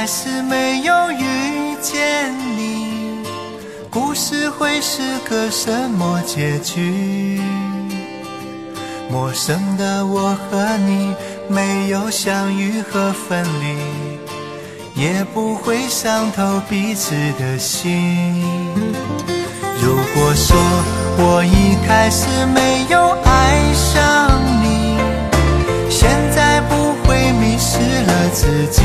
还是没有遇见你。故事会是个什么结局？陌生的我和你没有相遇和分离也不会伤透彼此的心。如果说我一开始没有爱上你现在不会迷失了自己。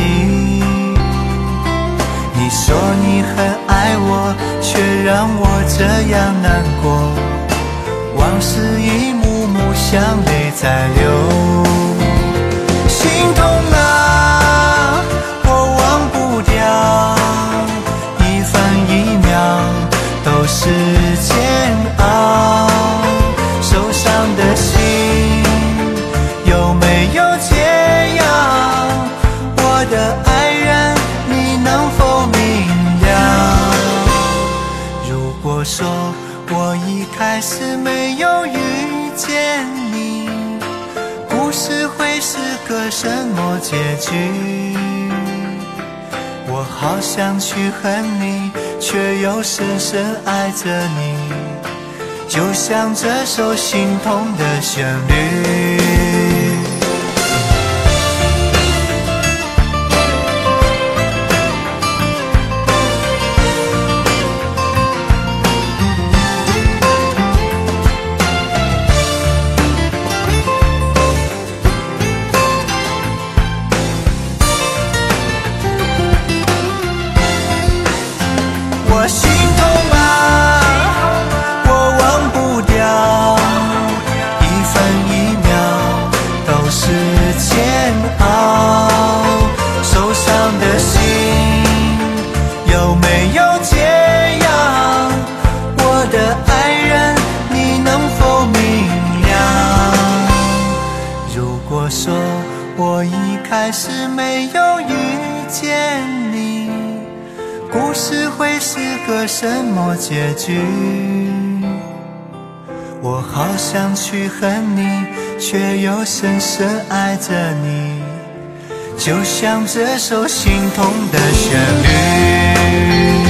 这样难过，往事一幕幕像泪在流。说我一开始没有遇见你，故事会是个什么结局？我好想去恨你，却又深深爱着你，就像这首心痛的旋律。心痛啊，我忘不掉，一分一秒都是煎熬。受伤的心有没有解药？我的爱人，你能否明了？如果说我一开始没有遇见你，故事会是个什么结局？我好想去恨你，却又深深爱着你，就像这首心痛的旋律。